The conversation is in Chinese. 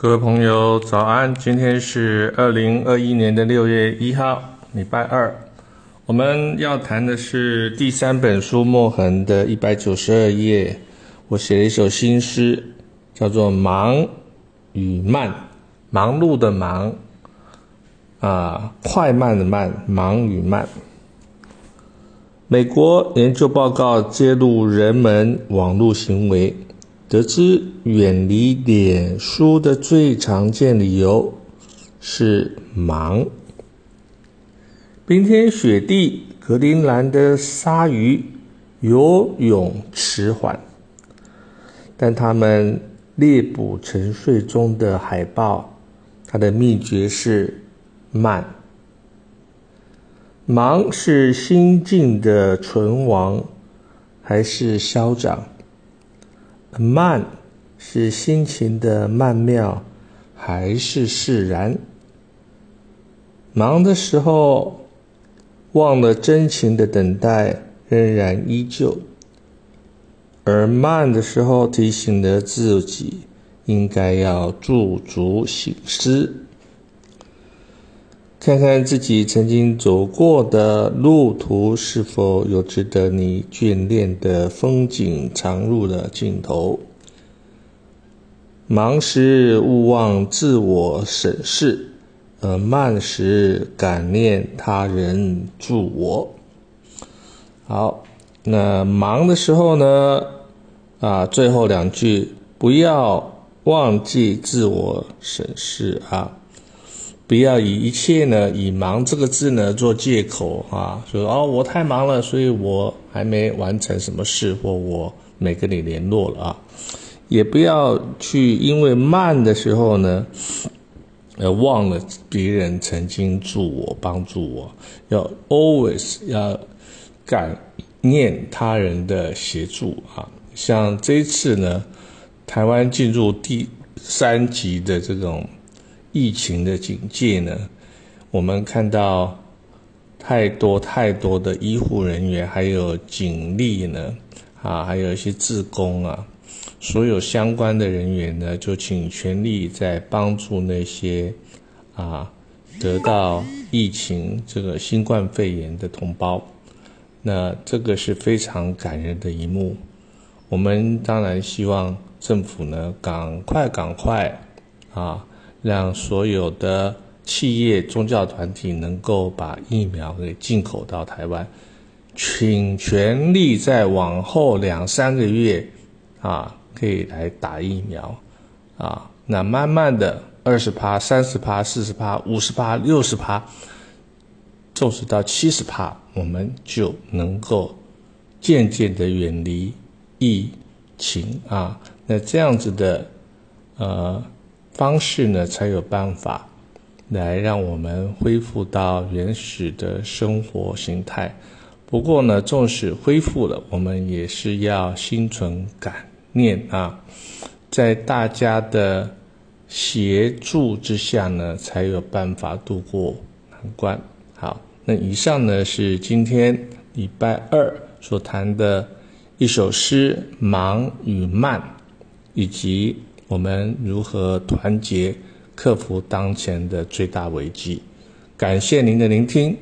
各位朋友，早安！今天是二零二一年的六月一号，礼拜二。我们要谈的是第三本书《墨痕》的一百九十二页。我写了一首新诗，叫做《忙与慢》。忙碌的忙，啊，快慢的慢，忙与慢。美国研究报告揭露人们网络行为。得知远离脸书的最常见理由是忙。冰天雪地，格陵兰的鲨鱼游泳迟缓，但它们猎捕沉睡中的海豹，它的秘诀是慢。忙是心境的存亡，还是消长？慢是心情的曼妙，还是释然？忙的时候忘了真情的等待仍然依旧，而慢的时候提醒了自己应该要驻足醒思，看看自己曾经走过的路途是否有值得你眷恋的风景藏入了镜头。忙时勿忘自我审视，而慢时感念他人助我。好，那忙的时候呢？啊，最后两句不要忘记自我审视啊。不要以一切呢，以“忙”这个字呢做借口啊，说哦，我太忙了，所以我还没完成什么事，或我没跟你联络了啊。也不要去因为慢的时候呢，呃，忘了别人曾经助我、帮助我，要 always 要感念他人的协助啊。像这次呢，台湾进入第三级的这种。疫情的警戒呢，我们看到太多太多的医护人员，还有警力呢，啊，还有一些自工啊，所有相关的人员呢，就请全力在帮助那些啊得到疫情这个新冠肺炎的同胞。那这个是非常感人的一幕。我们当然希望政府呢，赶快赶快啊。让所有的企业、宗教团体能够把疫苗给进口到台湾，请全力在往后两三个月，啊，可以来打疫苗，啊，那慢慢的二十趴、三十趴、四十趴、五十趴、六十趴，纵使到七十趴，我们就能够渐渐的远离疫情啊。那这样子的，呃。方式呢，才有办法来让我们恢复到原始的生活形态。不过呢，纵使恢复了，我们也是要心存感念啊，在大家的协助之下呢，才有办法度过难关。好，那以上呢是今天礼拜二所谈的一首诗《忙与慢》，以及。我们如何团结克服当前的最大危机？感谢您的聆听。